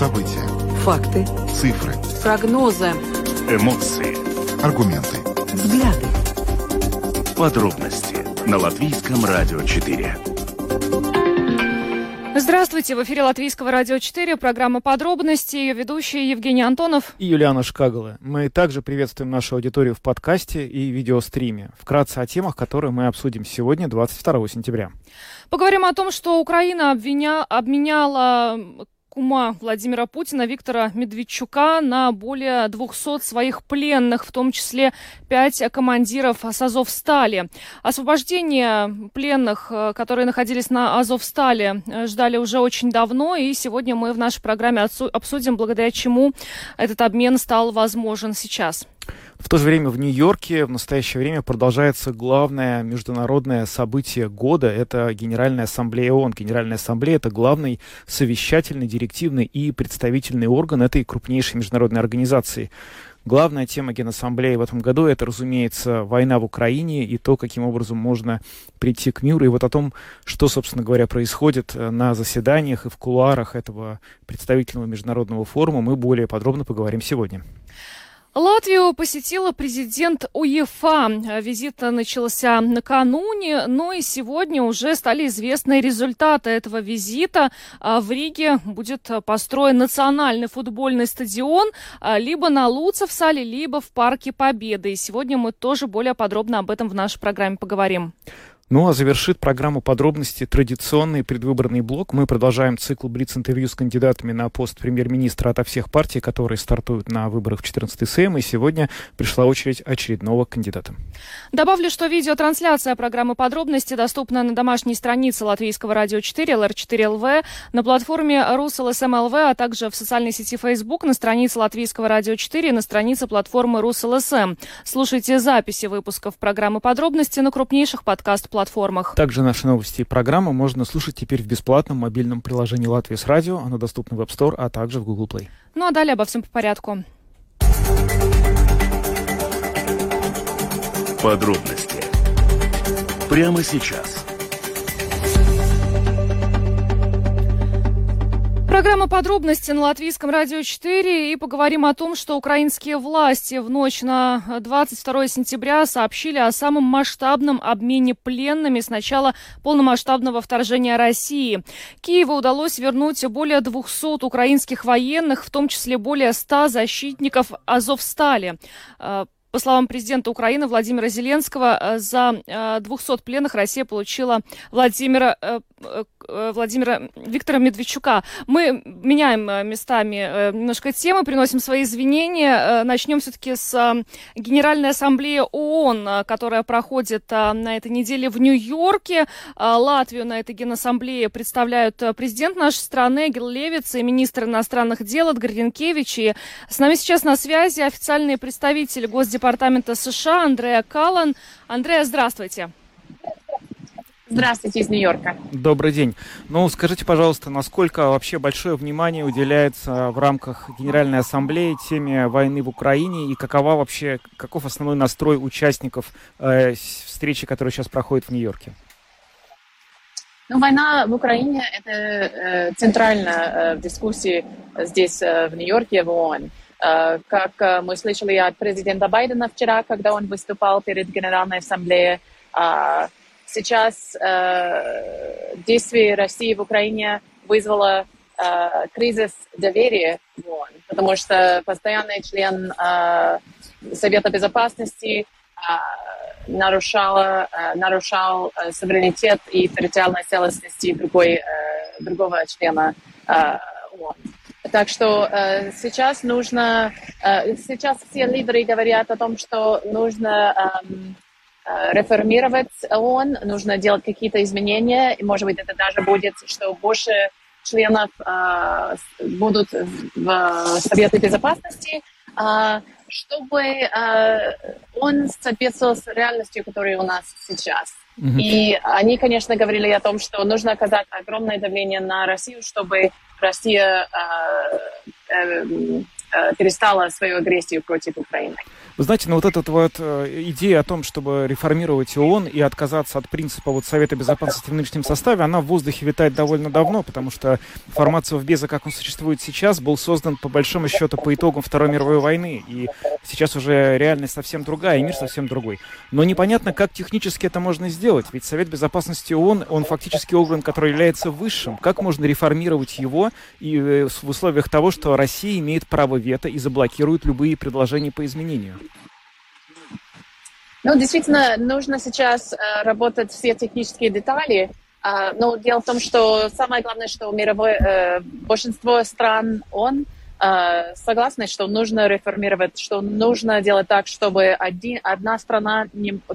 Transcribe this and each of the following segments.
События. Факты. Цифры. Прогнозы. Эмоции. Аргументы. Взгляды. Подробности на Латвийском радио 4. Здравствуйте, в эфире Латвийского радио 4, программа «Подробности», ее ведущие Евгений Антонов и Юлиана Шкагала. Мы также приветствуем нашу аудиторию в подкасте и видеостриме. Вкратце о темах, которые мы обсудим сегодня, 22 сентября. Поговорим о том, что Украина обвиня... обменяла кума Владимира Путина Виктора Медведчука на более 200 своих пленных, в том числе пять командиров с Азовстали. Освобождение пленных, э, которые находились на Азовстали, э, ждали уже очень давно, и сегодня мы в нашей программе обсудим, благодаря чему этот обмен стал возможен сейчас. В то же время в Нью-Йорке в настоящее время продолжается главное международное событие года. Это Генеральная Ассамблея ООН. Генеральная Ассамблея — это главный совещательный, директивный и представительный орган этой крупнейшей международной организации. Главная тема Генассамблеи в этом году это, разумеется, война в Украине и то, каким образом можно прийти к миру. И вот о том, что, собственно говоря, происходит э, на заседаниях и в кулуарах этого представительного международного форума, мы более подробно поговорим сегодня. Латвию посетила президент УЕФА. Визит начался накануне, но и сегодня уже стали известны результаты этого визита. А в Риге будет построен национальный футбольный стадион а, либо на Луцевсале, либо в Парке Победы. И сегодня мы тоже более подробно об этом в нашей программе поговорим. Ну а завершит программу подробности традиционный предвыборный блок. Мы продолжаем цикл Блиц-интервью с кандидатами на пост премьер-министра ото всех партий, которые стартуют на выборах в 14 СМ. И сегодня пришла очередь очередного кандидата. Добавлю, что видеотрансляция программы подробности доступна на домашней странице Латвийского радио 4, LR4LV, на платформе rus.lsm.lv, а также в социальной сети Facebook, на странице Латвийского радио 4 и на странице платформы Rus.LSM. Слушайте записи выпусков программы подробности на крупнейших подкаст-платформах платформах. Также наши новости и программы можно слушать теперь в бесплатном мобильном приложении «Latvijas Radio». Оно доступно в App Store, а также в Google Play. Ну а далее обо всем по порядку. Подробности прямо сейчас. Программа подробности на Латвийском радио 4 и поговорим о том, что украинские власти в ночь на 22 сентября сообщили о самом масштабном обмене пленными с начала полномасштабного вторжения России. Киеву удалось вернуть более 200 украинских военных, в том числе более 100 защитников Азовстали. Э, по словам президента Украины Владимира Зеленского, э, за 200 э, пленных Россия получила Владимира Владимира Виктора Медведчука. Мы меняем э, местами э, немножко темы, приносим свои извинения. Начнем все-таки с Генеральной Ассамблеи ООН, которая проходит на этой неделе в Нью-Йорке. Латвию на этой Генассамблее представляют президент нашей страны Гил Левиц и министр иностранных дел Эдгар. И с нами сейчас на связи официальный представитель Госдепартамента США Андреа Каллан. Андреа, здравствуйте. Здравствуйте из Нью-Йорка. Добрый день. Ну, скажите, пожалуйста, насколько вообще большое внимание уделяется в рамках Генеральной Ассамблеи теме войны в Украине и какова вообще, каков основной настрой участников э, встречи, которая сейчас проходит в Нью-Йорке? Ну, война в Украине – это э, центрально э, в дискуссии здесь, э, в Нью-Йорке, в ООН. Э, как э, мы слышали от президента Байдена вчера, когда он выступал перед Генеральной Ассамблеей, э, сейчас э, действие России в Украине вызвало э, кризис доверия в ООН, потому что постоянный член э, Совета Безопасности э, нарушала, э, нарушал э, суверенитет и территориальную целостность другой, э, другого члена э, ООН. Так что э, сейчас нужно, э, сейчас все лидеры говорят о том, что нужно Э, реформировать ООН, нужно делать какие-то изменения, и, может быть, это даже будет, что больше членов э, будут в Совете Безопасности, э, чтобы э, он соответствовал с реальностью, которая у нас сейчас. Mm-hmm. И они, конечно, говорили о том, что нужно оказать огромное давление на Россию, чтобы Россия э, э, э, перестала свою агрессию против Украины. Вы знаете, ну вот эта вот э, идея о том, чтобы реформировать ООН и отказаться от принципа вот Совета Безопасности в нынешнем составе, она в воздухе витает довольно давно, потому что формат Совбеза, как он существует сейчас, был создан по большому счету по итогам Второй мировой войны, и сейчас уже реальность совсем другая, и мир совсем другой. Но непонятно, как технически это можно сделать, ведь Совет Безопасности ООН, он фактически орган, который является высшим. Как можно реформировать его и э, в условиях того, что Россия имеет право вето и заблокирует любые предложения по изменению? Ну, действительно, нужно сейчас э, работать все технические детали. Э, но дело в том, что самое главное, что мировое, э, большинство стран, он э, согласны, что нужно реформировать, что нужно делать так, чтобы один, одна страна,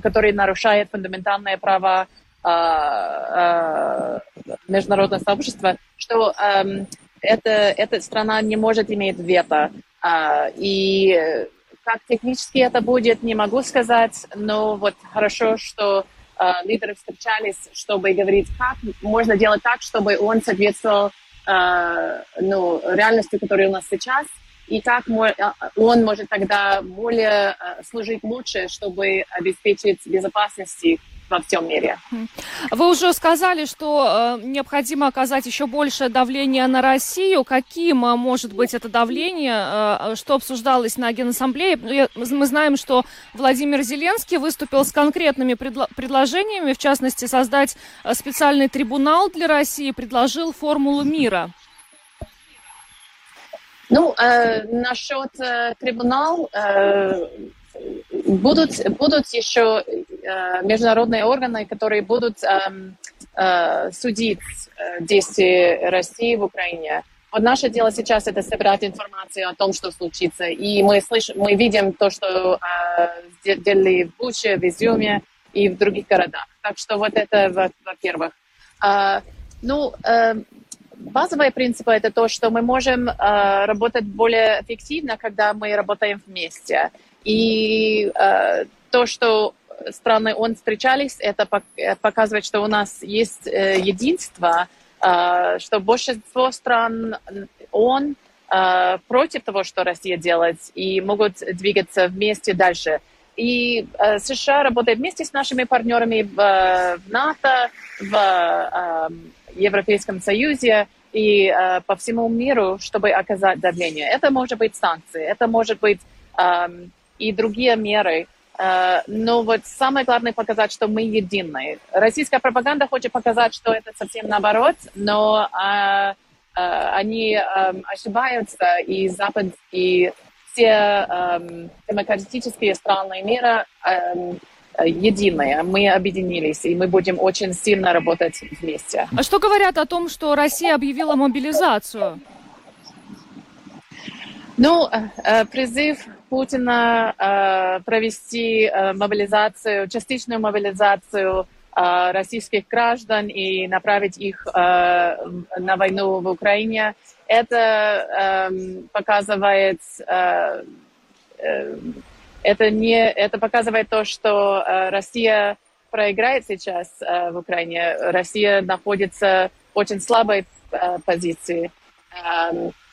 которая нарушает фундаментальные права э, э, международного сообщества, что э, это, эта страна не может иметь вето. И как технически это будет, не могу сказать, но вот хорошо, что э, лидеры встречались, чтобы говорить, как можно делать так, чтобы он соответствовал э, ну, реальности, которая у нас сейчас, и как он может тогда более э, служить лучше, чтобы обеспечить безопасность во всем мире. Вы уже сказали, что э, необходимо оказать еще большее давление на Россию. Каким э, может быть это давление? Э, что обсуждалось на Генассамблее? Ну, мы знаем, что Владимир Зеленский выступил с конкретными предло- предложениями, в частности, создать э, специальный трибунал для России, предложил формулу мира. Ну, э, насчет э, трибунал, э, будут, будут еще э, международные органы, которые будут э, э, судить э, действия России в Украине. Вот наше дело сейчас это собирать информацию о том, что случится. И мы слышим, мы видим то, что э, делали в Буче, в Изюме и в других городах. Так что вот это, во-первых. Э, ну, э, базовые принципы это то, что мы можем э, работать более эффективно, когда мы работаем вместе. И э, то, что страны ООН встречались, это показывает, что у нас есть э, единство, э, что большинство стран ООН э, против того, что Россия делает, и могут двигаться вместе дальше. И э, США работает вместе с нашими партнерами в, в НАТО, в э, Европейском Союзе и э, по всему миру, чтобы оказать давление. Это может быть санкции, это может быть э, и другие меры. Э, но вот самое главное показать, что мы едины. Российская пропаганда хочет показать, что это совсем наоборот, но э, э, они ошибаются, и Запад, и все демократические страны мира единые. Мы объединились, и мы будем очень сильно работать вместе. А что говорят о том, что Россия объявила мобилизацию? Ну, призыв Путина э, провести э, мобилизацию, частичную мобилизацию э, российских граждан и направить их э, на войну в Украине. Это э, показывает э, э, это не это показывает то, что э, Россия проиграет сейчас э, в Украине. Россия находится в очень слабой э, позиции.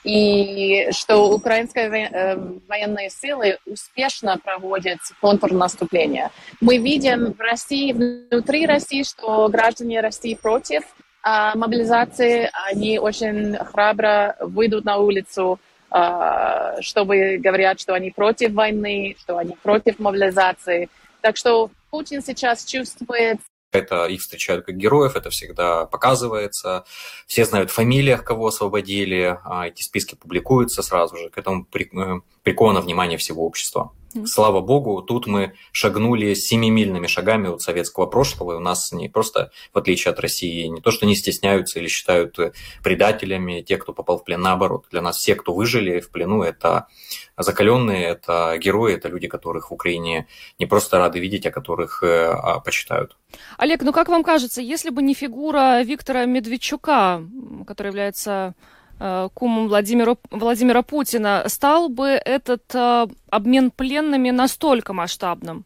И что украинские э, военные силы успешно проводят контрнаступление. Мы видим в России, внутри России, что граждане России против а, мобилизации, они очень храбро выйдут на улицу, а, чтобы говорят, что они против войны, что они против мобилизации. Так что Путин сейчас чувствует это их встречают как героев, это всегда показывается. Все знают в фамилиях, кого освободили, а эти списки публикуются сразу же. К этому э, приковано внимание всего общества. Слава богу, тут мы шагнули семимильными шагами от советского прошлого, и у нас не просто, в отличие от России, не то, что не стесняются или считают предателями те, кто попал в плен, наоборот. Для нас все, кто выжили в плену, это закаленные, это герои, это люди, которых в Украине не просто рады видеть, а которых э, а, почитают. Олег, ну как вам кажется, если бы не фигура Виктора Медведчука, который является кумом Владимира, Владимира Путина, стал бы этот э, обмен пленными настолько масштабным?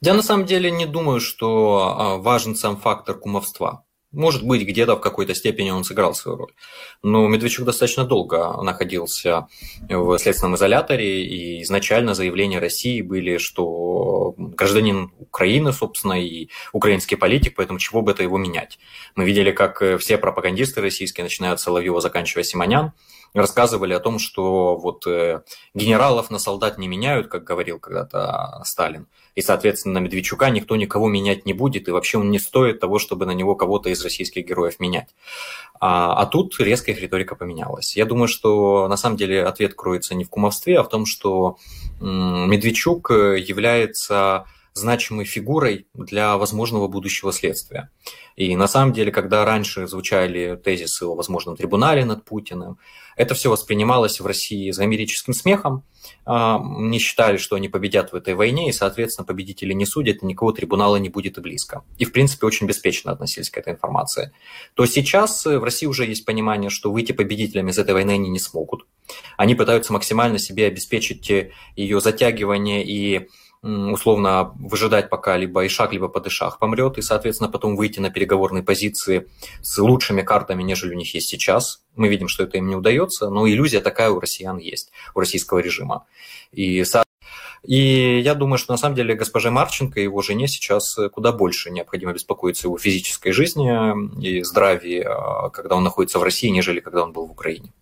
Я на самом деле не думаю, что а, важен сам фактор кумовства. Может быть, где-то в какой-то степени он сыграл свою роль. Но Медведчук достаточно долго находился в следственном изоляторе, и изначально заявления России были, что гражданин Украины, собственно, и украинский политик, поэтому чего бы это его менять. Мы видели, как все пропагандисты российские, начиная от Соловьева, заканчивая Симонян, рассказывали о том, что вот э, генералов на солдат не меняют, как говорил когда-то Сталин, и, соответственно, Медведчука никто никого менять не будет, и вообще он не стоит того, чтобы на него кого-то из российских героев менять. А, а тут резко их риторика поменялась. Я думаю, что на самом деле ответ кроется не в кумовстве, а в том, что Медведчук является значимой фигурой для возможного будущего следствия. И на самом деле, когда раньше звучали тезисы о возможном трибунале над Путиным, это все воспринималось в России за американским смехом. А, не считали, что они победят в этой войне, и, соответственно, победители не судят, и никакого трибунала не будет и близко. И, в принципе, очень беспечно относились к этой информации. То сейчас в России уже есть понимание, что выйти победителями из этой войны они не смогут. Они пытаются максимально себе обеспечить ее затягивание и условно выжидать, пока либо Ишак, либо Падышах помрет, и, соответственно, потом выйти на переговорные позиции с лучшими картами, нежели у них есть сейчас. Мы видим, что это им не удается, но иллюзия такая у россиян есть, у российского режима. И, и я думаю, что на самом деле госпоже Марченко и его жене сейчас куда больше необходимо беспокоиться его физической жизни и здравии, а, когда он находится в России, нежели когда он был в Украине.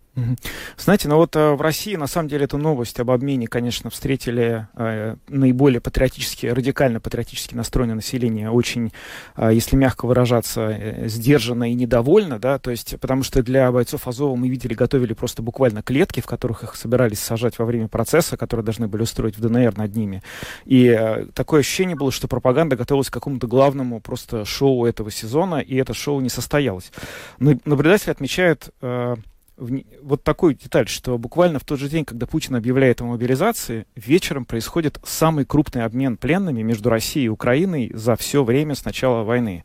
Знаете, ну вот э, в России, на самом деле, эту новость об обмене, конечно, встретили э, наиболее патриотически, радикально патриотически настроенное население, очень, э, если мягко выражаться, э, сдержанно и недовольно, да, то есть, потому что для бойцов Азова мы видели, готовили просто буквально клетки, в которых их собирались сажать во время процесса, которые должны были устроить в ДНР над ними. И э, такое ощущение было, что пропаганда готовилась к какому-то главному просто шоу этого сезона, и это шоу не состоялось. Наблюдатели отмечают... Э, вот такую деталь, что буквально в тот же день, когда Путин объявляет о мобилизации, вечером происходит самый крупный обмен пленными между Россией и Украиной за все время с начала войны.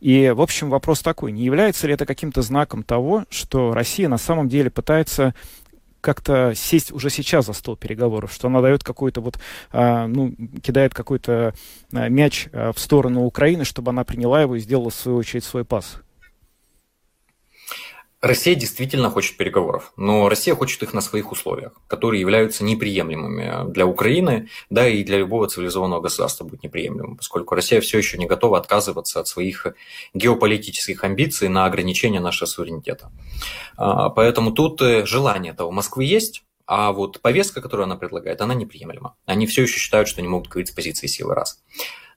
И, в общем, вопрос такой, не является ли это каким-то знаком того, что Россия на самом деле пытается как-то сесть уже сейчас за стол переговоров, что она дает какой-то вот, а, ну, кидает какой-то а, мяч а, в сторону Украины, чтобы она приняла его и сделала, в свою очередь, свой пас. Россия действительно хочет переговоров, но Россия хочет их на своих условиях, которые являются неприемлемыми для Украины, да и для любого цивилизованного государства будет неприемлемым, поскольку Россия все еще не готова отказываться от своих геополитических амбиций на ограничение нашего суверенитета. А, поэтому тут э, желание этого Москвы есть, а вот повестка, которую она предлагает, она неприемлема. Они все еще считают, что не могут говорить с позиции силы раз.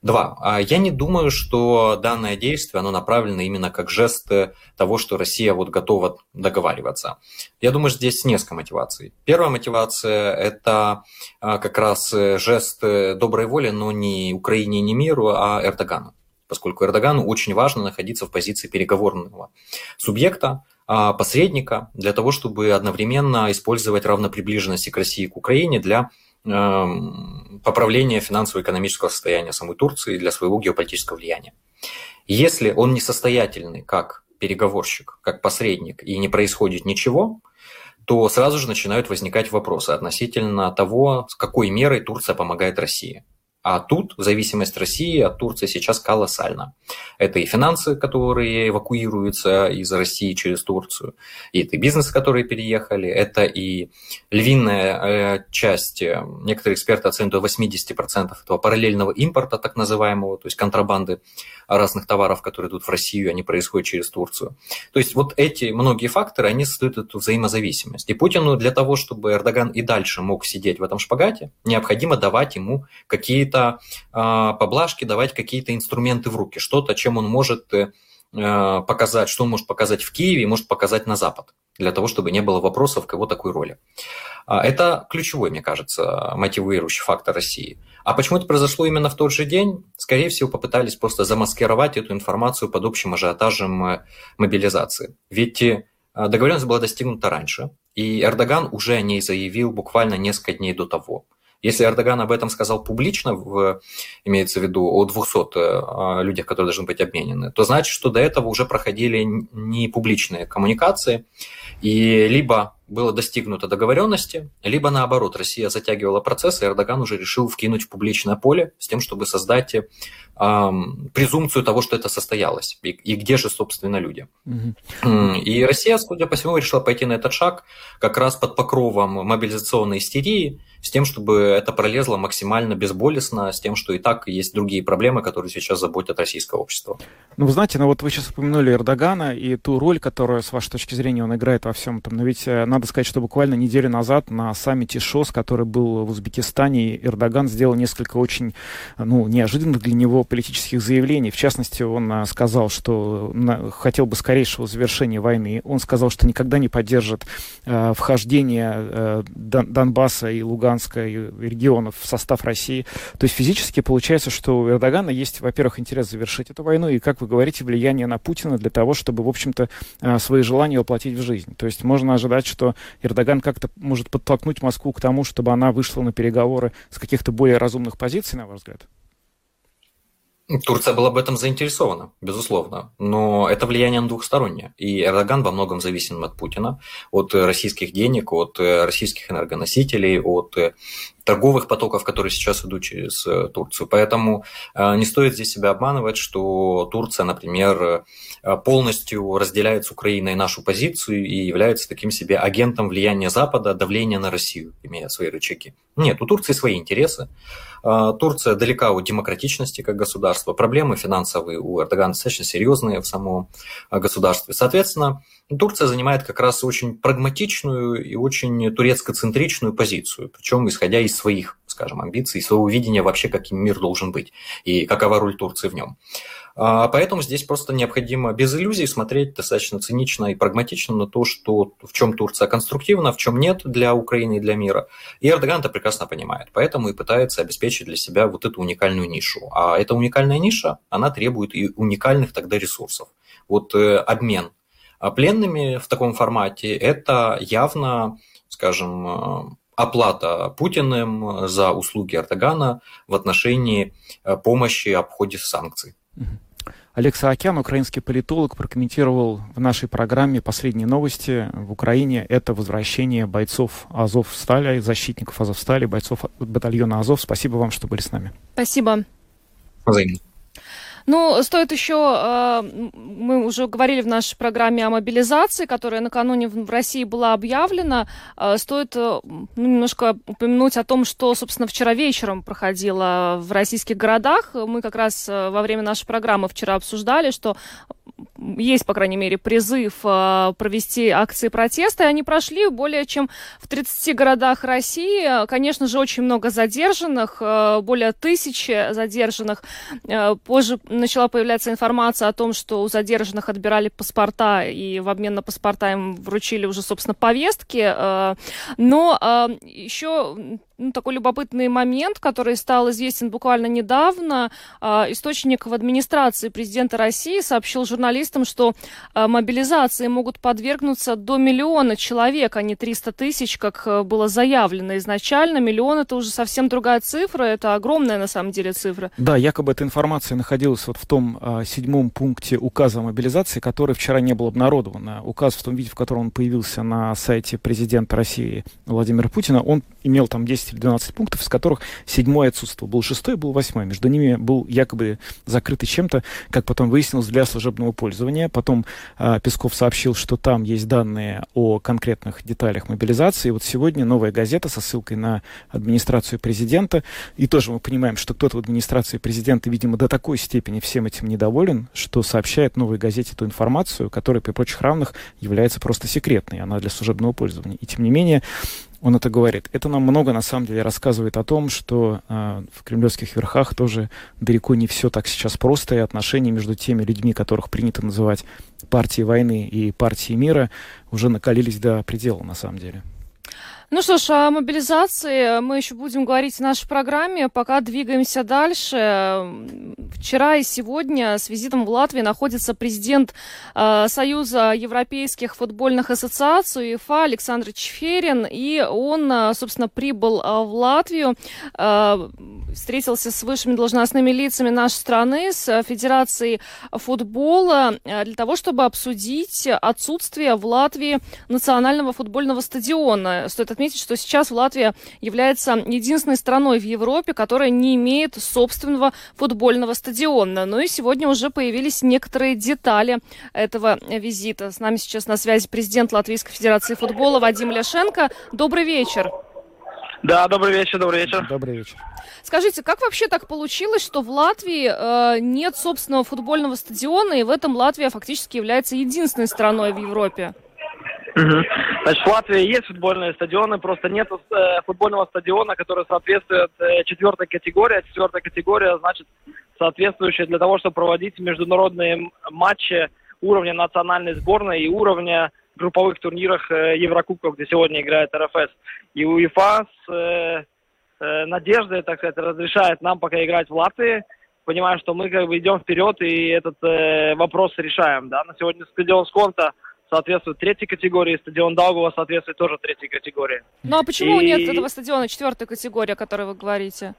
Два. А я не думаю, что данное действие, оно направлено именно как жест того, что Россия вот готова договариваться. Я думаю, что здесь несколько мотиваций. Первая мотивация – это а, как раз жест доброй воли, но не Украине, не миру, а Эрдогану поскольку Эрдогану очень важно находиться в позиции переговорного субъекта, а, посредника, для того, чтобы одновременно использовать равноприближенности к России и к Украине для Эм, поправления финансово-экономического состояния самой Турции для своего геополитического влияния. Если он несостоятельный как переговорщик, как посредник, и не происходит ничего, то сразу же начинают возникать вопросы относительно того, с какой мерой Турция помогает России. А тут зависимость России от Турции сейчас колоссальна. Это и финансы, которые эвакуируются из России через Турцию, и это бизнес, которые переехали, это и львиная э, часть, э, некоторые эксперты оценивают до 80% этого параллельного импорта, так называемого, то есть контрабанды разных товаров, которые идут в Россию, они происходят через Турцию. То есть вот эти многие факторы, они создают эту взаимозависимость. И Путину для того, чтобы Эрдоган и дальше мог сидеть в этом шпагате, необходимо давать ему какие-то э, поблажки, давать какие-то инструменты в руки, что-то, чем он может э, показать, что он может показать в Киеве может показать на Запад, для того, чтобы не было вопросов к его такой роли. А, это ключевой, мне кажется, мотивирующий фактор России. А почему это произошло именно в тот же день? Скорее всего, попытались просто замаскировать эту информацию под общим ажиотажем э, мобилизации. Ведь э, договоренность была достигнута раньше, и Эрдоган уже о ней заявил буквально несколько дней до того. Если Эрдоган об этом сказал публично, в, имеется в виду о 200 э, людях, которые должны быть обменены, то значит, что до этого уже проходили не публичные коммуникации, и либо было достигнуто договоренности, либо наоборот, Россия затягивала процесс, и Эрдоган уже решил вкинуть в публичное поле с тем, чтобы создать презумпцию того, что это состоялось, и, и где же, собственно, люди. Угу. И Россия, судя по всему, решила пойти на этот шаг как раз под покровом мобилизационной истерии, с тем, чтобы это пролезло максимально безболезненно, с тем, что и так есть другие проблемы, которые сейчас заботят российское общество. Ну, вы знаете, ну вот вы сейчас упомянули Эрдогана и ту роль, которую, с вашей точки зрения, он играет во всем этом. Но ведь э, надо сказать, что буквально неделю назад на саммите ШОС, который был в Узбекистане, Эрдоган сделал несколько очень ну, неожиданных для него политических заявлений. В частности, он э, сказал, что хотел бы скорейшего завершения войны. Он сказал, что никогда не поддержит э, вхождение э, Донбасса и Луганска и регионов в состав России. То есть физически получается, что у Эрдогана есть, во-первых, интерес завершить эту войну, и, как вы говорите, влияние на Путина для того, чтобы, в общем-то, а, свои желания воплотить в жизнь. То есть можно ожидать, что Эрдоган как-то может подтолкнуть Москву к тому, чтобы она вышла на переговоры с каких-то более разумных позиций, на ваш взгляд? Турция была в этом заинтересована, безусловно, но это влияние двухстороннее. И Эрдоган во многом зависим от Путина, от российских денег, от российских энергоносителей, от торговых потоков, которые сейчас идут через э, Турцию. Поэтому э, не стоит здесь себя обманывать, что Турция, например, э, полностью разделяет с Украиной нашу позицию и является таким себе агентом влияния Запада, давления на Россию, имея свои рычаги. Нет, у Турции свои интересы. Турция далека от демократичности как государства. Проблемы финансовые у Эрдогана достаточно серьезные в самом государстве. Соответственно, Турция занимает как раз очень прагматичную и очень турецко-центричную позицию, причем исходя из своих, скажем, амбиций, своего видения вообще, каким мир должен быть и какова роль Турции в нем. А, поэтому здесь просто необходимо без иллюзий смотреть достаточно цинично и прагматично на то, что в чем Турция конструктивна, в чем нет для Украины и для мира. И Эрдоган это прекрасно понимает, поэтому и пытается обеспечить для себя вот эту уникальную нишу. А эта уникальная ниша, она требует и уникальных тогда ресурсов. Вот э, обмен а пленными в таком формате, это явно, скажем, оплата Путиным за услуги Эрдогана в отношении э, помощи обходе санкций. Олег Саакян, украинский политолог, прокомментировал в нашей программе последние новости в Украине. Это возвращение бойцов Азов Стали, защитников Азов Стали, бойцов батальона Азов. Спасибо вам, что были с нами. Спасибо. Взаимно. Ну, стоит еще, э, мы уже говорили в нашей программе о мобилизации, которая накануне в России была объявлена. Э, стоит э, ну, немножко упомянуть о том, что, собственно, вчера вечером проходило в российских городах. Мы как раз во время нашей программы вчера обсуждали, что есть, по крайней мере, призыв э, провести акции протеста, и они прошли более чем в 30 городах России. Конечно же, очень много задержанных, э, более тысячи задержанных. Э, позже начала появляться информация о том, что у задержанных отбирали паспорта, и в обмен на паспорта им вручили уже, собственно, повестки. Но еще ну, такой любопытный момент, который стал известен буквально недавно. А, источник в администрации президента России сообщил журналистам, что а, мобилизации могут подвергнуться до миллиона человек, а не 300 тысяч, как э, было заявлено изначально. Миллион это уже совсем другая цифра, это огромная на самом деле цифра. Да, якобы эта информация находилась вот в том а, седьмом пункте указа о мобилизации, который вчера не был обнародован. Указ в том виде, в котором он появился на сайте президента России Владимира Путина, он имел там 10 или 12 пунктов, из которых седьмой отсутствовал. Был шестой, был восьмой. Между ними был якобы закрытый чем-то, как потом выяснилось, для служебного пользования. Потом э, Песков сообщил, что там есть данные о конкретных деталях мобилизации. И вот сегодня новая газета со ссылкой на администрацию президента. И тоже мы понимаем, что кто-то в администрации президента, видимо, до такой степени всем этим недоволен, что сообщает новой газете ту информацию, которая при прочих равных является просто секретной. Она для служебного пользования. И тем не менее, он это говорит. Это нам много, на самом деле, рассказывает о том, что э, в кремлевских верхах тоже далеко не все так сейчас просто, и отношения между теми людьми, которых принято называть партией войны и партией мира, уже накалились до предела, на самом деле. Ну что ж, о мобилизации мы еще будем говорить в нашей программе, пока двигаемся дальше. Вчера и сегодня с визитом в Латвии находится президент э, Союза Европейских футбольных ассоциаций УЕФА Александр Чферин, и он, э, собственно, прибыл э, в Латвию, э, встретился с высшими должностными лицами нашей страны, с Федерацией футбола, э, для того, чтобы обсудить отсутствие в Латвии национального футбольного стадиона. Стоит отметить, отметить, что сейчас Латвия является единственной страной в Европе, которая не имеет собственного футбольного стадиона. Ну и сегодня уже появились некоторые детали этого визита. С нами сейчас на связи президент Латвийской Федерации футбола Вадим Ляшенко. Добрый вечер. Да, добрый вечер, добрый вечер. Добрый вечер. Скажите, как вообще так получилось, что в Латвии э, нет собственного футбольного стадиона, и в этом Латвия фактически является единственной страной в Европе? Угу. Значит, в Латвии есть футбольные стадионы, просто нет э, футбольного стадиона, который соответствует э, четвертой категории. А четвертая категория, значит, соответствующая для того, чтобы проводить международные матчи уровня национальной сборной и уровня групповых турнирах э, Еврокубков, где сегодня играет РФС. И УЕФА с э, э, надеждой, так сказать, разрешает нам пока играть в Латвии, понимая, что мы как бы идем вперед и этот э, вопрос решаем. Да? На сегодня стадион Сконта соответствует третьей категории, стадион Даугова соответствует тоже третьей категории. Ну а почему И- нет этого стадиона четвертой категории, о которой вы говорите?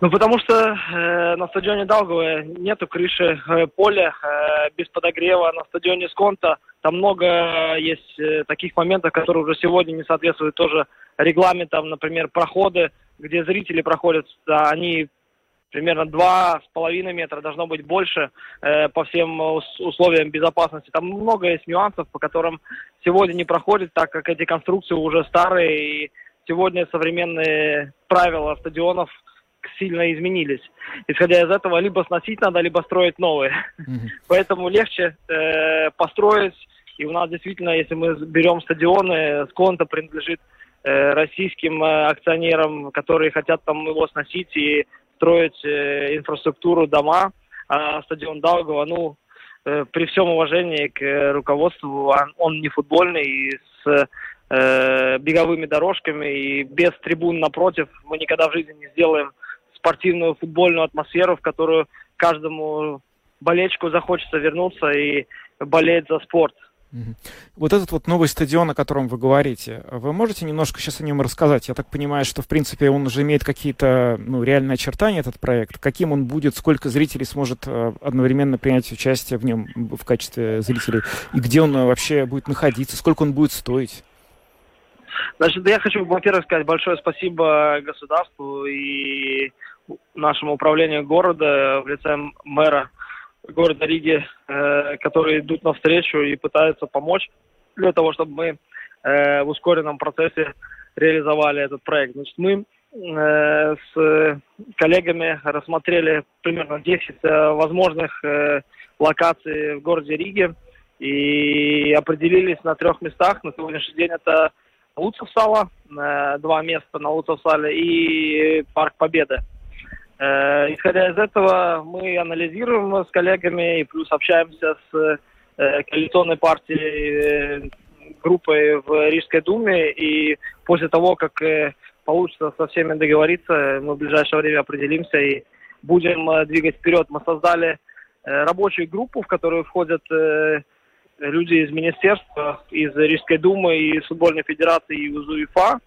Ну, потому что э, на стадионе Даугава нету крыши э, поля э, без подогрева. На стадионе Сконта там много э, есть э, таких моментов, которые уже сегодня не соответствуют тоже регламентам. Например, проходы, где зрители проходят, они примерно два с половиной метра, должно быть больше э, по всем ус- условиям безопасности. Там много есть нюансов, по которым сегодня не проходит, так как эти конструкции уже старые, и сегодня современные правила стадионов сильно изменились. Исходя из этого, либо сносить надо, либо строить новые. Мгм. Поэтому легче э, построить. И у нас действительно, если мы берем стадионы, Сконта принадлежит э, российским э, акционерам, которые хотят там его сносить и строить э, инфраструктуру, дома. А стадион Даугава, ну, э, при всем уважении к э, руководству, он, не футбольный, и с беговыми дорожками, и без трибун напротив мы никогда в жизни не сделаем спортивную футбольную атмосферу, в которую каждому болельщику захочется вернуться и болеть за спорт. Вот этот вот новый стадион, о котором вы говорите, вы можете немножко сейчас о нем рассказать? Я так понимаю, что, в принципе, он уже имеет какие-то ну, реальные очертания, этот проект. Каким он будет, сколько зрителей сможет э, одновременно принять участие в нем в качестве зрителей? И где он э, вообще будет находиться? Сколько он будет стоить? Значит, я хочу, во-первых, сказать большое спасибо государству и нашему управлению города в лице мэра города Риги, э, которые идут навстречу и пытаются помочь для того, чтобы мы э, в ускоренном процессе реализовали этот проект. Значит, мы э, с коллегами рассмотрели примерно 10 э, возможных э, локаций в городе Риге и определились на трех местах. На сегодняшний день это Луцевсала, э, два места на Луцевсале и Парк Победы. Э, Исходя из этого, мы анализируем с коллегами и плюс общаемся с э, коалиционной партией, э, группой в Рижской думе. И после того, как э, получится со всеми договориться, мы в ближайшее время определимся и будем двигать вперед. Мы создали рабочую группу, в которую входят люди из министерства, из Рижской думы, и футбольной федерации, и из УЕФА.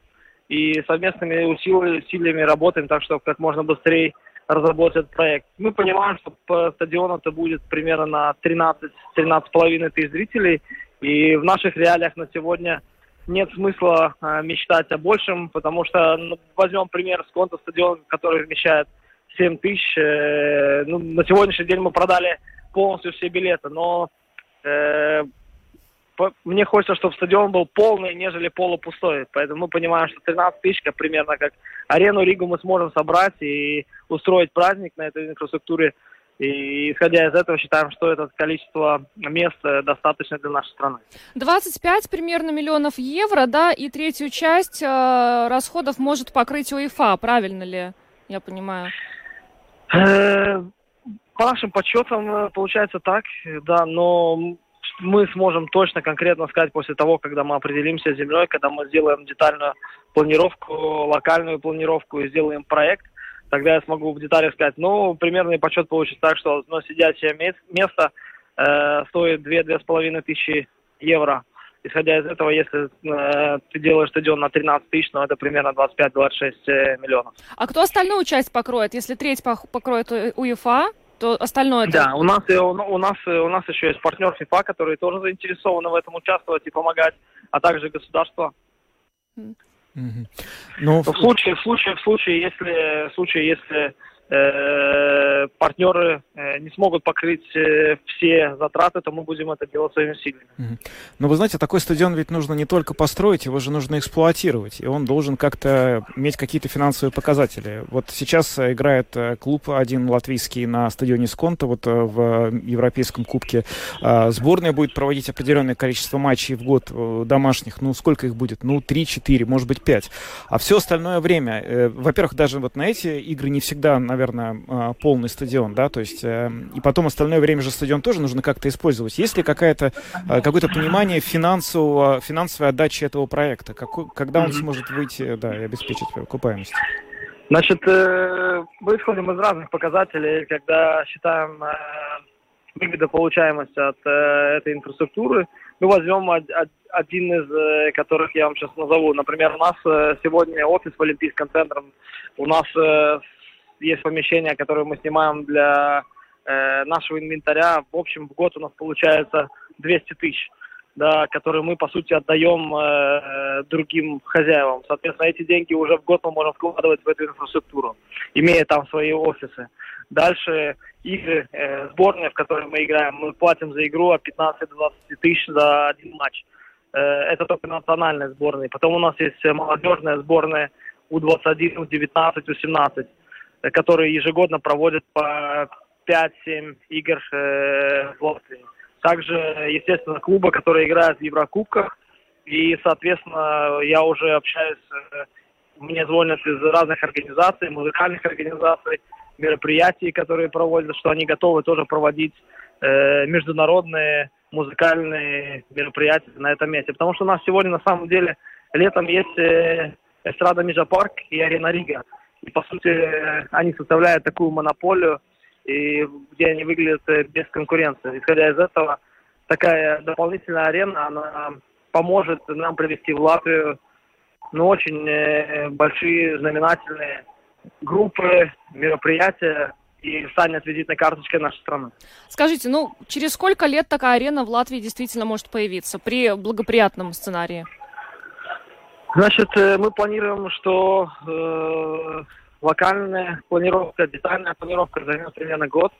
И совместными усили- усилиями работаем так, чтобы как можно быстрее разработать этот проект. Мы понимаем, что по стадиону это будет примерно на 13-13,5 тысяч зрителей. И в наших реалиях на сегодня нет смысла э, мечтать о большем, потому что ну, возьмем пример Сконта стадион, который вмещает 7 тысяч. Э, ну, на сегодняшний день мы продали полностью все билеты, но э, по- мне хочется, чтобы стадион был полный, нежели полупустой. Поэтому мы понимаем, что 13 тысяч, примерно как арену Ригу мы сможем собрать и устроить праздник на этой инфраструктуре. И исходя из этого считаем, что это количество мест э, достаточно для нашей страны. 25 примерно миллионов евро, да, и третью часть э, расходов может покрыть УЕФА, правильно ли я понимаю? Э, По нашим подсчетам э, получается так, да, но мы сможем точно, конкретно сказать после того, когда мы определимся с землей, когда мы сделаем детальную планировку, локальную планировку и сделаем проект, тогда я смогу в деталях сказать. Ну, примерный подсчет получится так, что одно сидячее мес- место э, стоит 2-2,5 тысячи евро. Исходя из этого, если э, ты делаешь стадион на 13 тысяч, ну, это примерно 25-26 э, миллионов. А кто остальную часть покроет? Если треть покроет У- УЕФА, то остальное... это- Да, у нас, и- у, у нас, и- у нас еще есть партнер ФИФА, которые тоже заинтересованы в этом участвовать и помогать, а также государство. Мгм. Ну, В случае, в случае, в случае, если, в случае, если э, партнеры э, не смогут покрыть э, все затраты, то мы будем это делать своими силами. Но вы знаете, такой стадион ведь нужно не только построить, его же нужно эксплуатировать, и он должен как-то иметь какие-то финансовые показатели. Вот сейчас э, играет э, клуб один латвийский на стадионе Сконта, вот э, в Европейском кубке. А, Сборная будет проводить определенное количество матчей в год э, домашних. Ну, сколько их будет? Ну, 3-4, может быть, 5. А все остальное время, э, во-первых, даже вот на эти игры не всегда, наверное, а, полный стадион, да, то есть, э, и потом остальное время же стадион тоже нужно как-то использовать. Есть ли какая-то, э, какое-то понимание финансового, финансовой отдачи этого проекта? Какой, когда он сможет выйти, да, и обеспечить окупаемость? Значит, э, мы исходим из разных показателей, когда считаем э, выгодополучаемость от э, этой инфраструктуры. Мы возьмем од- од- один из э, которых я вам сейчас назову. Например, у нас э, сегодня офис в Олимпийском центре. У нас э, есть помещение, которое мы снимаем для э, нашего инвентаря. В общем, в год у нас получается 200 тысяч да, которые мы, по сути, отдаем э, другим хозяевам. Соответственно, эти деньги уже в год мы можем вкладывать в эту инфраструктуру, имея там свои офисы. Дальше игры, э, сборные, в которые мы играем, мы платим за игру от 15 до 20 тысяч за один матч. Э, это только национальные сборные. Потом у нас есть э, молодежная сборная У-21, У-19, У-17, э, которые ежегодно проводят по 5-7 игр э, в Латвии. Также, естественно, клубы, которые играют в Еврокубках. И, соответственно, я уже общаюсь, э, мне звонят из разных организаций, музыкальных организаций, мероприятий, которые проводят, что они готовы тоже проводить э, международные музыкальные мероприятия на этом месте. Потому что у нас сегодня, на самом деле, летом есть э, эстрада Межапарк и арена Рига. И, по сути, они составляют такую монополию, и где они выглядят без конкуренции. Исходя из этого, такая дополнительная арена, она поможет нам привести в Латвию ну, очень э, большие знаменательные группы, мероприятия и станет визитной карточкой нашей страны. Скажите, ну, через сколько лет такая арена в Латвии действительно может появиться при благоприятном сценарии? Значит, э, мы планируем, что э, локальная планировка, детальная планировка займет примерно год.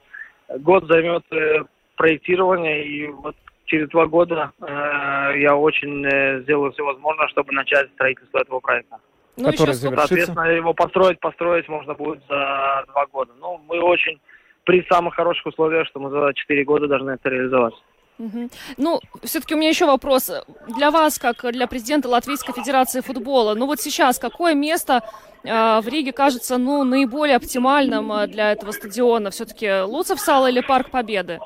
Год займет э, проектирование, и вот через два года э, я очень э, сделаю все возможное, чтобы начать строительство этого проекта. Ну, Который завершится? Соответственно, его построить, построить можно будет за два года. Ну, мы очень при самых хороших условиях, что мы за четыре года должны это реализовать. Ну, все-таки у меня еще вопрос. Для вас, как для президента Латвийской Федерации футбола, ну вот сейчас какое место э, в Риге кажется, ну, наиболее оптимальным э, для этого стадиона? Все-таки Луцев Сала или Парк Победы?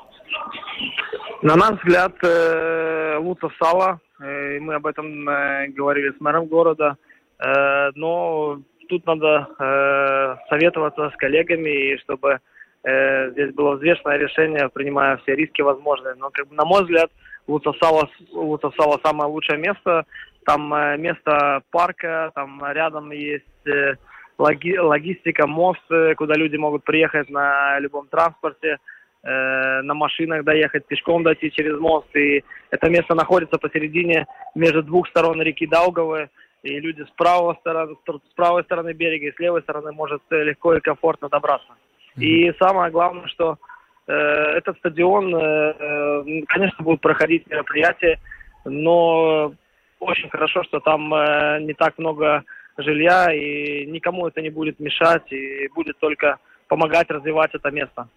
На наш взгляд, э, Луцев Сала, э, мы об этом э, говорили с мэром города, э, но тут надо э, советоваться с коллегами, чтобы э, здесь было взвешенное решение, принимая все риски возможные. Но, как бы, на мой взгляд, Луцев Сала, Луцев Сала самое лучшее место. Там э, место парка, там рядом есть э, логи- логистика, мост, э, куда люди могут приехать на любом транспорте э, на машинах доехать, пешком дойти через мост. И это место находится посередине между двух сторон реки Даугавы. И люди с правой стороны, с правой стороны берега и с левой стороны может э, легко и комфортно добраться. И самое главное, что э, этот стадион, э, э, конечно, будут проходить мероприятия, но очень хорошо, что там э, не так много жилья, и никому это не будет мешать, и будет только помогать развивать это место.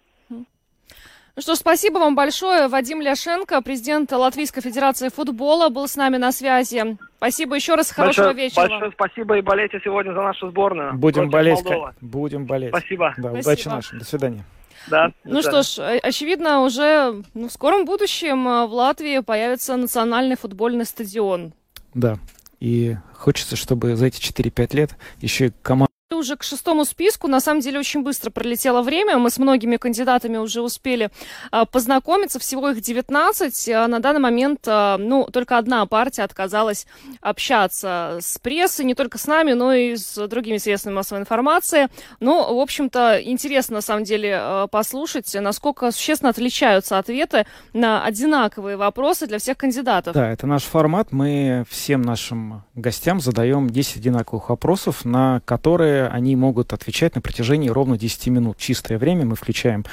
Ну что ж, спасибо вам большое. Вадим Ляшенко, президент Латвийской Федерации футбола, был с нами на связи. Спасибо еще раз, хорошего большое, вечера. Большое спасибо и болейте сегодня за нашу сборную. Будем болеть, Молдовы. Кать, будем болеть. Спасибо. Да, Спасибо. удачи нашим. До свидания. Да, Ну свидания. что ж, э, очевидно, уже ну, в скором будущем э, в Латвии появится национальный футбольный стадион. Да. И хочется, чтобы за эти 4-5 лет еще и команда уже к шестому списку. На самом деле очень быстро пролетело время. Мы с многими кандидатами уже успели а, познакомиться. Всего их 19. А на данный момент, а, ну, только одна партия отказалась общаться с прессой. Не только с нами, но и с другими средствами массовой информации. Ну, в общем-то, интересно на самом деле а, послушать, насколько существенно отличаются ответы на одинаковые вопросы для всех кандидатов. Да, это наш формат. Мы всем нашим гостям задаем 10 одинаковых вопросов, на которые они могут отвечать на протяжении ровно 10 минут. Чистое время мы включаем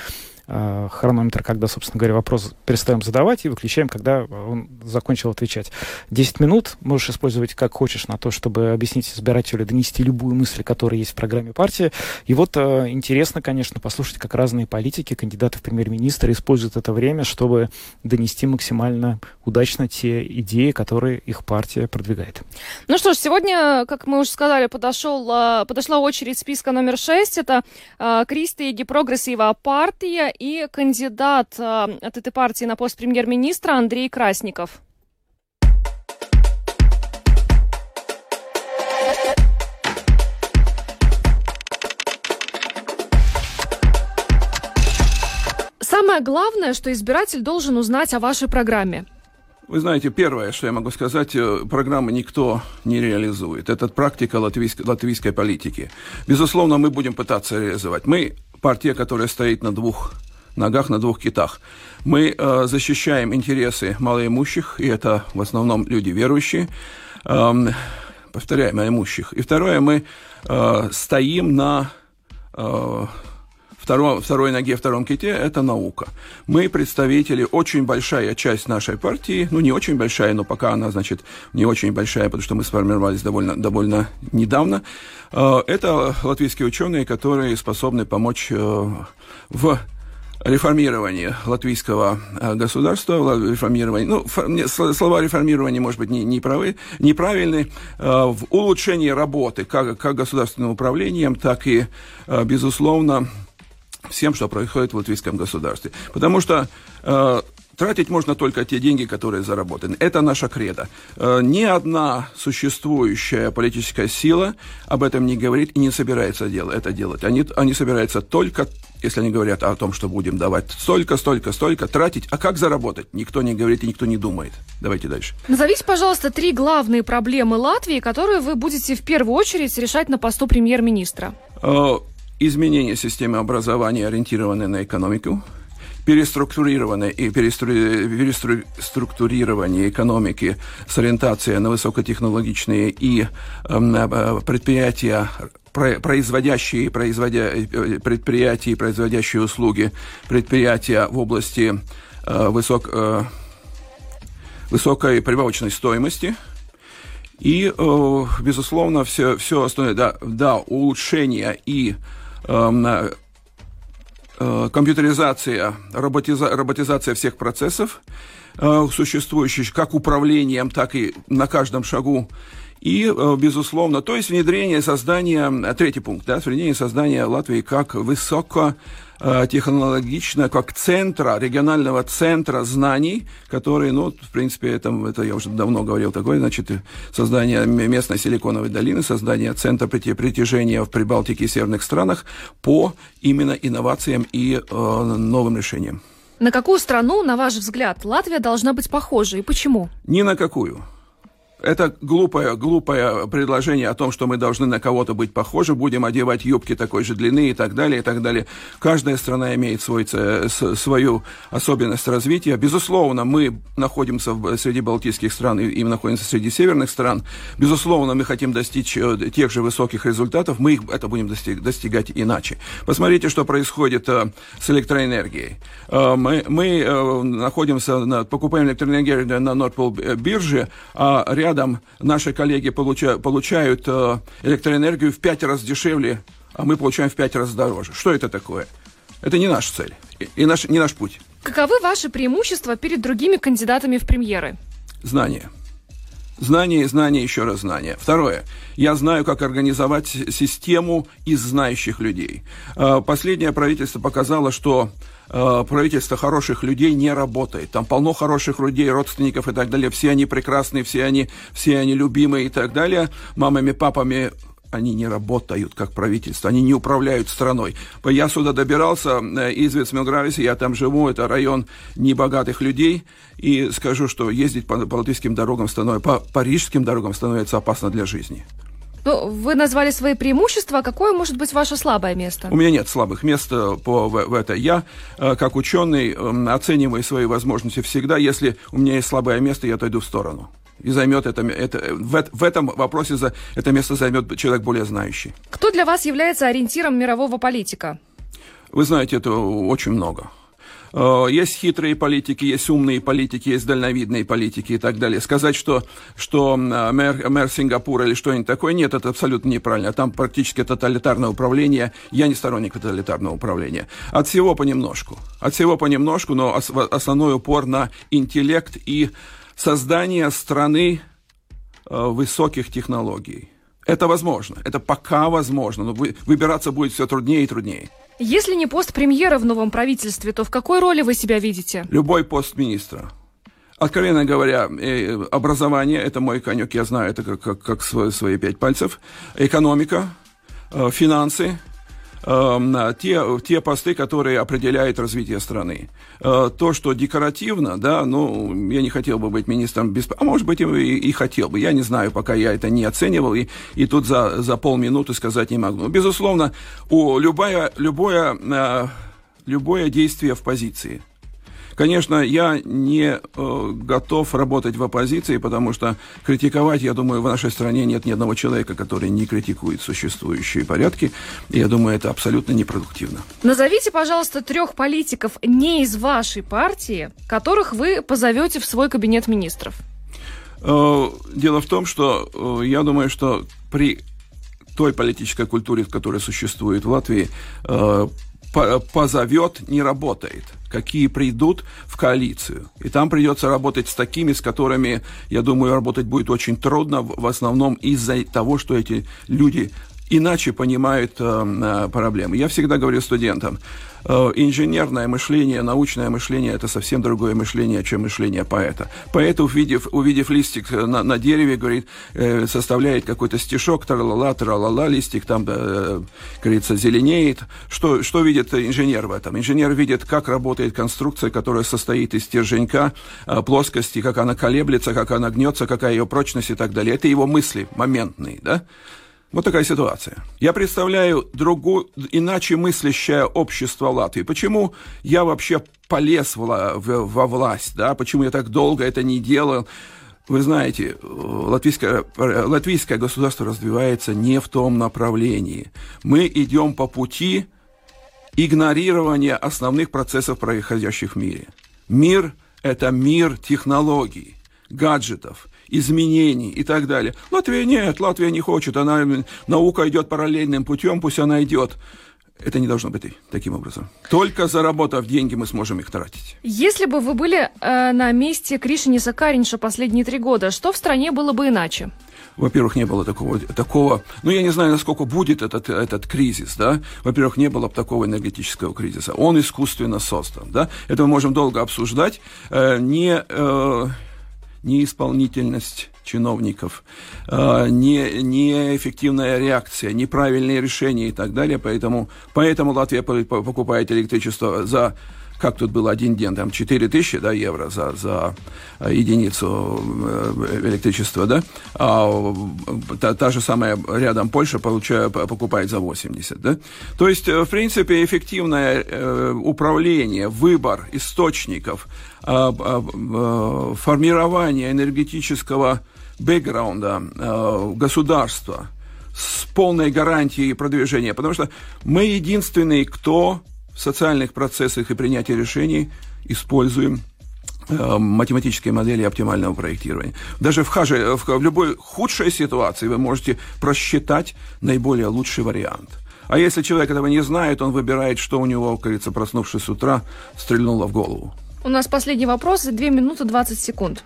э, хронометр, когда, собственно говоря, вопрос перестаем задавать и выключаем, когда он закончил отвечать. 10 минут можешь использовать как хочешь на то, чтобы объяснить избирателю, донести любую мысль, которая есть в программе партии. И вот э, интересно, конечно, послушать, как разные политики, кандидаты в премьер-министра используют это время, чтобы донести максимально удачно те идеи, которые их партия продвигает. Ну что ж, сегодня, как мы уже сказали, подошел, э, подошла очередь списка номер 6. Это э, Кристи Прогрессива партия и кандидат э, от этой партии на пост премьер-министра Андрей Красников. Самое главное, что избиратель должен узнать о вашей программе. Вы знаете, первое, что я могу сказать, э, программы никто не реализует. Это практика латвийской, латвийской политики. Безусловно, мы будем пытаться реализовать. Мы партия, которая стоит на двух ногах, на двух китах. Мы э, защищаем интересы малоимущих, и это в основном люди верующие, э, повторяем, малоимущих. И второе, мы э, стоим на э, второй, второй ноге, втором ките – это наука. Мы представители, очень большая часть нашей партии, ну, не очень большая, но пока она, значит, не очень большая, потому что мы сформировались довольно, довольно недавно, э, это латвийские ученые, которые способны помочь э, в реформирование латвийского э, государства, реформирование, ну, слова реформирование, может быть, не, не правы, неправильны, в улучшении работы как, как государственным управлением, так и, безусловно, всем, что происходит в латвийском государстве. Потому что э, тратить можно только те деньги, которые заработаны. Это наша кредо. Э, ни одна существующая политическая сила об этом не говорит и не собирается дел- это делать. Они, они собираются только, если они говорят о том, что будем давать столько, столько, столько, тратить. А как заработать? Никто не говорит и никто не думает. Давайте дальше. Назовите, пожалуйста, три главные проблемы Латвии, которые вы будете в первую очередь решать на посту премьер-министра. Э, изменение системы образования, ориентированной на экономику, переструктурирование и переструктурирование экономики с ориентацией на высокотехнологичные и э, предприятия, производящие производя, э, предприятия, производящие услуги, предприятия в области э, высок, э, высокой прибавочной стоимости – и, э, безусловно, все, все остальное, да, да, улучшение и Эм, компьютеризация, роботиза, роботизация всех процессов, э, существующих как управлением, так и на каждом шагу. И, э, безусловно, то есть внедрение, создание, третий пункт, да, внедрение создания Латвии как высоко Э, технологично, как центра, регионального центра знаний, который, ну, в принципе, это, это я уже давно говорил, такое, значит, создание местной силиконовой долины, создание центра притяжения в Прибалтике и северных странах по именно инновациям и э, новым решениям. На какую страну, на ваш взгляд, Латвия должна быть похожа и почему? Ни на какую. Это глупое, глупое предложение о том, что мы должны на кого-то быть похожи, будем одевать юбки такой же длины и так далее, и так далее. Каждая страна имеет свой, свою особенность развития. Безусловно, мы находимся в, среди балтийских стран и, и находимся среди северных стран. Безусловно, мы хотим достичь э, тех же высоких результатов, мы их, это будем достиг, достигать иначе. Посмотрите, что происходит э, с электроэнергией. Э, мы, мы э, находимся, на, покупаем электроэнергию на Нордпол бирже, а рядом рядом наши коллеги получают, получают э, электроэнергию в пять раз дешевле, а мы получаем в пять раз дороже. Что это такое? Это не наша цель и, наш, не наш путь. Каковы ваши преимущества перед другими кандидатами в премьеры? Знания. Знание, знание, еще раз знание. Второе. Я знаю, как организовать систему из знающих людей. Э, последнее правительство показало, что правительство хороших людей не работает. Там полно хороших людей, родственников и так далее. Все они прекрасные, все они, все они любимые и так далее. Мамами, папами они не работают как правительство, они не управляют страной. Я сюда добирался э, из Вицмилгрависа, я там живу, это район небогатых людей, и скажу, что ездить по латвийским дорогам становится, по парижским дорогам становится опасно для жизни. Ну, вы назвали свои преимущества. Какое может быть ваше слабое место? У меня нет слабых мест э, по, в, в это. Я, э, как ученый, эм, оцениваю свои возможности всегда. Если у меня есть слабое место, я отойду в сторону. И займет это, это в, в этом вопросе за, это место займет человек более знающий. Кто для вас является ориентиром мирового политика? Вы знаете, это очень много. Э, есть хитрые политики, есть умные политики, есть дальновидные политики и так далее. Сказать, что, что мэр, мэр Сингапура или что-нибудь такое, нет, это абсолютно неправильно. Там практически тоталитарное управление. Я не сторонник тоталитарного управления. От всего понемножку. От всего понемножку, но основной упор на интеллект и создание страны э, высоких технологий. Это возможно. Это пока возможно. Но выбираться будет все труднее и труднее. Если не пост премьера в новом правительстве, то в какой роли вы себя видите? Любой пост министра. Откровенно говоря, э, образование – это мой конек, я знаю это как, как, как свои, свои пять пальцев. Экономика, э, финансы – э, те, те посты, которые определяют развитие страны. Э, то, что декоративно, да, ну, я не хотел бы быть министром без... А может быть, и, и хотел бы. Я не знаю, пока я это не оценивал, и, и тут за, за полминуты сказать не могу. Но, безусловно, у любая, любое, э, любое действие в позиции – Конечно, я не э, готов работать в оппозиции, потому что критиковать, я думаю, в нашей стране нет ни одного человека, который не критикует существующие порядки. И я думаю, это абсолютно непродуктивно. Назовите, пожалуйста, трех политиков не из вашей партии, которых вы позовете в свой кабинет министров. Э, дело в том, что э, я думаю, что при той политической культуре, которая существует в Латвии, э, позовет, не работает. Какие придут в коалицию. И там придется работать с такими, с которыми, я думаю, работать будет очень трудно, в основном из-за того, что эти люди иначе понимают э, э, проблемы. Я всегда говорю студентам, инженерное мышление, научное мышление – это совсем другое мышление, чем мышление поэта. Поэт, увидев, увидев листик на, на дереве, говорит, э, составляет какой-то стишок, тралала, тралала, листик там, э, говорится, зеленеет. Что, что видит инженер в этом? Инженер видит, как работает конструкция, которая состоит из стерженька, э, плоскости, как она колеблется, как она гнется, какая ее прочность и так далее. Это его мысли моментные, да? Вот такая ситуация. Я представляю другую, иначе мыслящее общество Латвии. Почему я вообще полез в, в, во власть, да? Почему я так долго это не делал? Вы знаете, латвийское, латвийское государство развивается не в том направлении. Мы идем по пути игнорирования основных процессов, происходящих в мире. Мир – это мир технологий, гаджетов – изменений и так далее. Латвия нет, Латвия не хочет, она, наука идет параллельным путем, пусть она идет. Это не должно быть таким образом. Только заработав деньги, мы сможем их тратить. Если бы вы были э, на месте Кришиниса Каринша последние три года, что в стране было бы иначе? Во-первых, не было такого, такого, ну, я не знаю, насколько будет этот, этот кризис, да. Во-первых, не было бы такого энергетического кризиса. Он искусственно создан, да. Это мы можем долго обсуждать. Э, не... Э, неисполнительность чиновников, э, не, неэффективная реакция, неправильные решения и так далее. Поэтому, поэтому Латвия покупает электричество за как тут было один день, там 4 тысячи да, евро за, за э, единицу э, электричества, да, а та, та же самая рядом Польша получает, покупает за 80, да. То есть, в принципе, эффективное управление, выбор источников, формирование энергетического бэкграунда государства с полной гарантией продвижения, потому что мы единственные, кто в социальных процессах и принятии решений используем математические модели оптимального проектирования. Даже в, хаже, в, в любой худшей ситуации вы можете просчитать наиболее лучший вариант. А если человек этого не знает, он выбирает, что у него, говорится, проснувшись с утра, стрельнуло в голову. У нас последний вопрос, 2 минуты 20 секунд.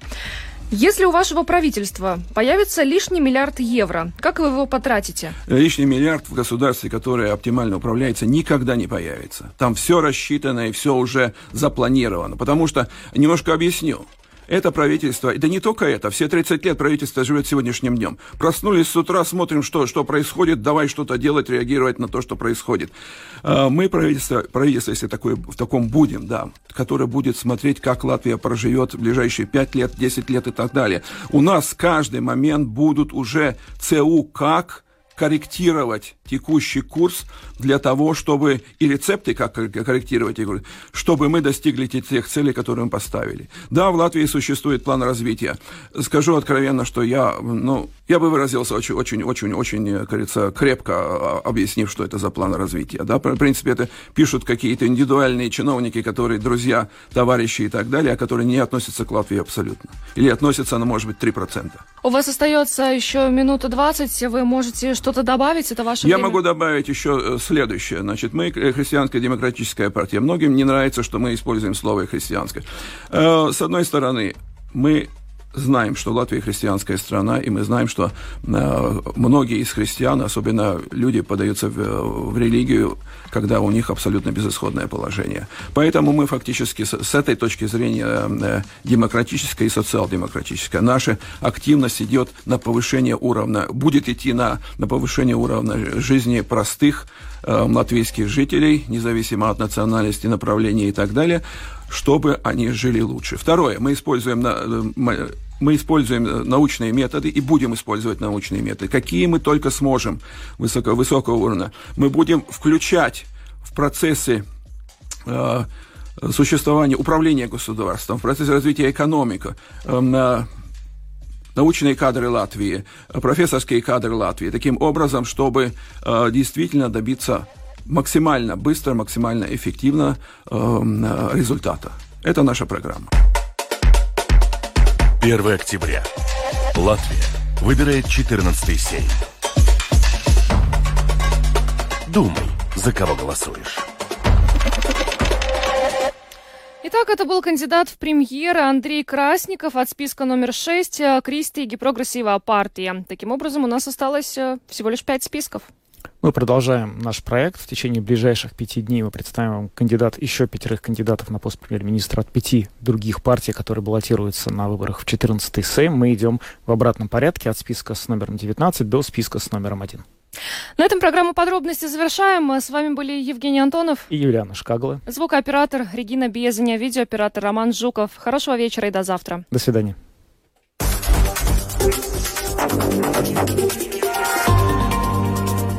Если у вашего правительства появится лишний миллиард евро, как вы его потратите? Лишний миллиард в государстве, которое оптимально управляется, никогда не появится. Там все рассчитано и все уже запланировано. Потому что, немножко объясню, Это правительство, да не только это, все 30 лет правительство живет сегодняшним днем. Проснулись с утра, смотрим, что, что происходит, давай что-то делать, реагировать на то, что происходит. А, мы правительство, правительство если такое, в таком будем, да, которое будет смотреть, как Латвия проживет в ближайшие 5 лет, 10 лет и так далее. У нас каждый момент будут уже ЦУ как корректировать текущий курс для того, чтобы и рецепты как корректировать, чтобы мы достигли тех целей, которые мы поставили. Да, в Латвии существует план развития. Скажу откровенно, что я, ну, я бы выразился очень, очень, очень, очень, кажется, крепко а, объяснив, что это за план развития. Да, в принципе, это пишут какие-то индивидуальные чиновники, которые друзья, товарищи и так далее, а которые не относятся к Латвии абсолютно. Или относятся, ну, может быть, 3%. У вас остается еще минута 20, вы можете что-то добавить, это ваше Я время? могу добавить еще э, следующее. Значит, мы э, христианская демократическая партия. Многим не нравится, что мы используем слово христианское. Э, с одной стороны, мы знаем, что Латвия христианская страна, и мы знаем, что э, многие из христиан, особенно люди, подаются в, в религию, когда у них абсолютно безысходное положение. Поэтому мы фактически с, с этой точки зрения э, демократическая и социал-демократическая, наша активность идет на повышение уровня, будет идти на, на повышение уровня жизни простых э, латвийских жителей, независимо от национальности, направления и так далее, чтобы они жили лучше. Второе, мы используем, э, мы используем э, научные методы и будем использовать научные методы. Какие мы только сможем высоко, высокого уровня. Мы будем включать в процессы э, существования управления государством, в процессе развития экономики, э, научные кадры Латвии, профессорские кадры Латвии, таким образом, чтобы э, действительно добиться максимально быстро, максимально эффективно э, результата. Это наша программа. 1 октября. Латвия выбирает 14 сейм. Думай, за кого голосуешь. Итак, это был кандидат в премьеры Андрей Красников от списка номер 6 Кристи Гипрогрессива партия. Таким образом, у нас осталось э, всего лишь пять списков. Мы продолжаем наш проект. В течение ближайших пяти дней мы представим вам кандидат, еще пятерых кандидатов на пост премьер-министра от пяти других партий, которые баллотируются на выборах в 14-й Сейм. Мы идем в обратном порядке от списка с номером 19 до списка с номером 1. На этом программу подробности завершаем. С вами были Евгений Антонов и Юлиана Шкагла. Звукооператор Регина Безаня, видеооператор Роман Жуков. Хорошего вечера и до завтра. До свидания.